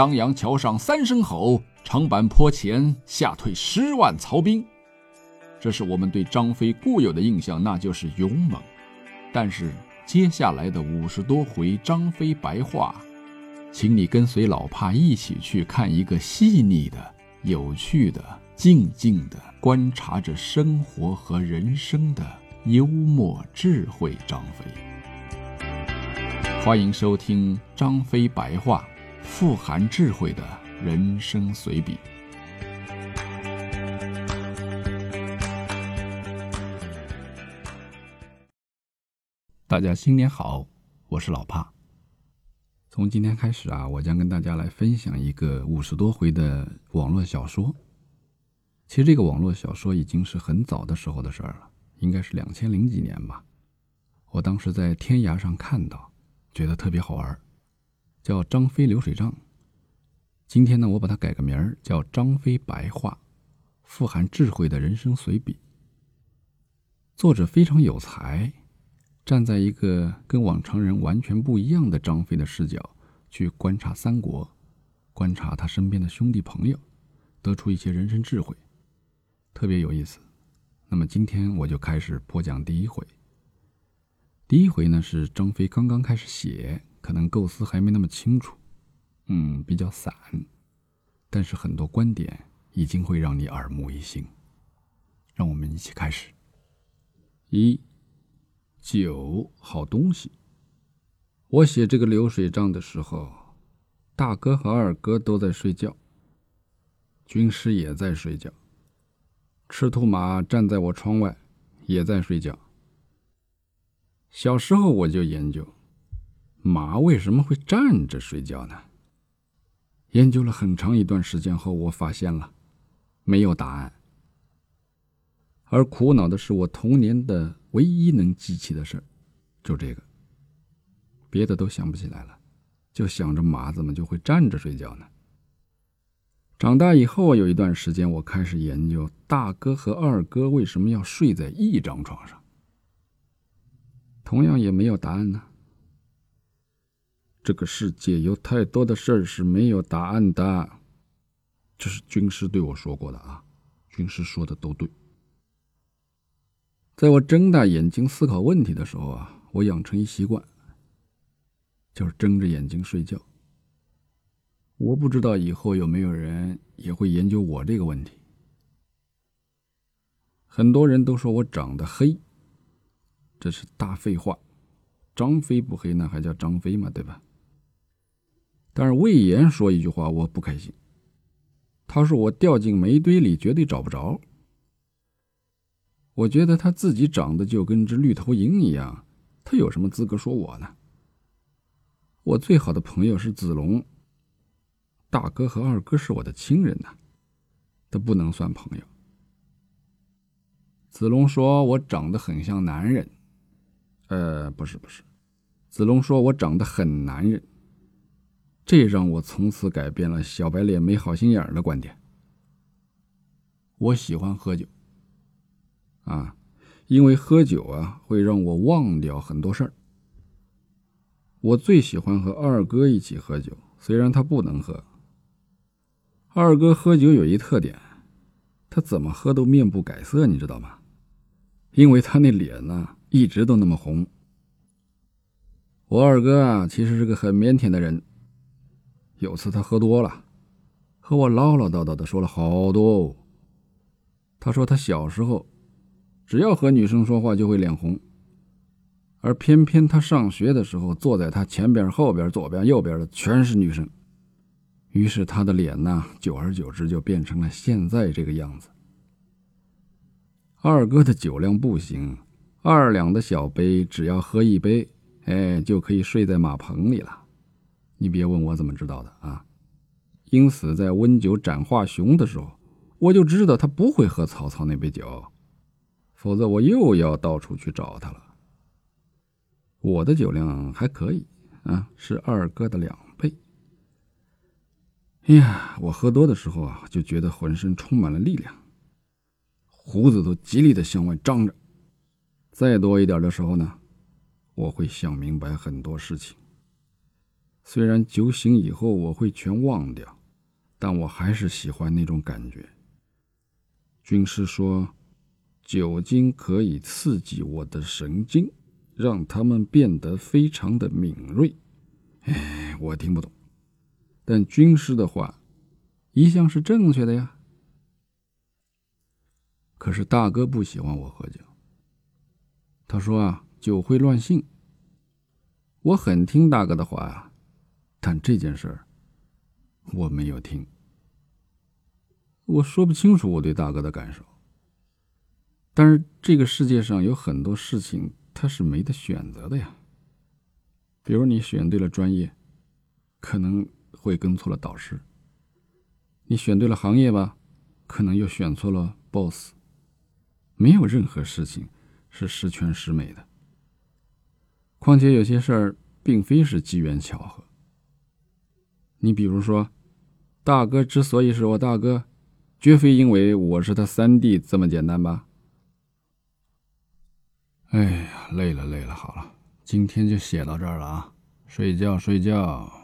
当阳桥上三声吼，长坂坡前吓退十万曹兵。这是我们对张飞固有的印象，那就是勇猛。但是接下来的五十多回张飞白话，请你跟随老帕一起去看一个细腻的、有趣的、静静的观察着生活和人生的幽默智慧张飞。欢迎收听张飞白话，富含智慧的人生随笔。大家新年好，我是老帕。从今天开始啊，我将跟大家来分享一个五十多回的网络小说。其实这个网络小说已经是很早的时候的事儿了，应该是两千零几年吧。我当时在天涯上看到，觉得特别好玩，叫《张飞流水账》。今天呢，我把它改个名儿，叫《张飞白话》，富含智慧的人生随笔。作者非常有才。站在一个跟往常人完全不一样的张飞的视角去观察三国，观察他身边的兄弟朋友，得出一些人生智慧，特别有意思。那么今天我就开始播讲第一回。第一回呢是张飞刚刚开始写，可能构思还没那么清楚，嗯，比较散，但是很多观点已经会让你耳目一新。让我们一起开始。一。酒好东西。我写这个流水账的时候，大哥和二哥都在睡觉，军师也在睡觉，赤兔马站在我窗外，也在睡觉。小时候我就研究，马为什么会站着睡觉呢？研究了很长一段时间后，我发现了，没有答案。而苦恼的是，我童年的唯一能记起的事，就这个，别的都想不起来了，就想着马怎么就会站着睡觉呢？长大以后有一段时间，我开始研究大哥和二哥为什么要睡在一张床上，同样也没有答案呢。这个世界有太多的事儿是没有答案的，这是军师对我说过的啊，军师说的都对。在我睁大眼睛思考问题的时候啊，我养成一习惯，就是睁着眼睛睡觉。我不知道以后有没有人也会研究我这个问题。很多人都说我长得黑，这是大废话。张飞不黑，那还叫张飞吗？对吧？但是魏延说一句话，我不开心。他说我掉进煤堆里，绝对找不着。我觉得他自己长得就跟只绿头鹰一样，他有什么资格说我呢？我最好的朋友是子龙，大哥和二哥是我的亲人呐，他不能算朋友。子龙说我长得很像男人，呃，不是不是，子龙说我长得很男人，这让我从此改变了小白脸没好心眼的观点。我喜欢喝酒。啊，因为喝酒啊，会让我忘掉很多事儿。我最喜欢和二哥一起喝酒，虽然他不能喝。二哥喝酒有一特点，他怎么喝都面不改色，你知道吗？因为他那脸呢，一直都那么红。我二哥啊，其实是个很腼腆的人。有次他喝多了，和我唠唠叨叨的说了好多。他说他小时候。只要和女生说话就会脸红，而偏偏他上学的时候，坐在他前边、后边、左边、右边的全是女生，于是他的脸呢，久而久之就变成了现在这个样子。二哥的酒量不行，二两的小杯只要喝一杯，哎，就可以睡在马棚里了。你别问我怎么知道的啊，因此在温酒斩华雄的时候，我就知道他不会喝曹操那杯酒。否则我又要到处去找他了。我的酒量还可以啊，是二哥的两倍。哎呀，我喝多的时候啊，就觉得浑身充满了力量，胡子都极力的向外张着。再多一点的时候呢，我会想明白很多事情。虽然酒醒以后我会全忘掉，但我还是喜欢那种感觉。军师说，酒精可以刺激我的神经，让他们变得非常的敏锐。哎，我听不懂，但军师的话一向是正确的呀。可是大哥不喜欢我喝酒，他说啊，酒会乱性。我很听大哥的话呀。但这件事儿，我没有听。我说不清楚我对大哥的感受。但是这个世界上有很多事情，他是没得选择的呀。比如你选对了专业，可能会跟错了导师；你选对了行业吧，可能又选错了 boss。没有任何事情是十全十美的。况且有些事儿并非是机缘巧合。你比如说，大哥之所以是我大哥，绝非因为我是他三弟这么简单吧？哎呀，累了累了，好了，今天就写到这儿了啊，睡觉睡觉。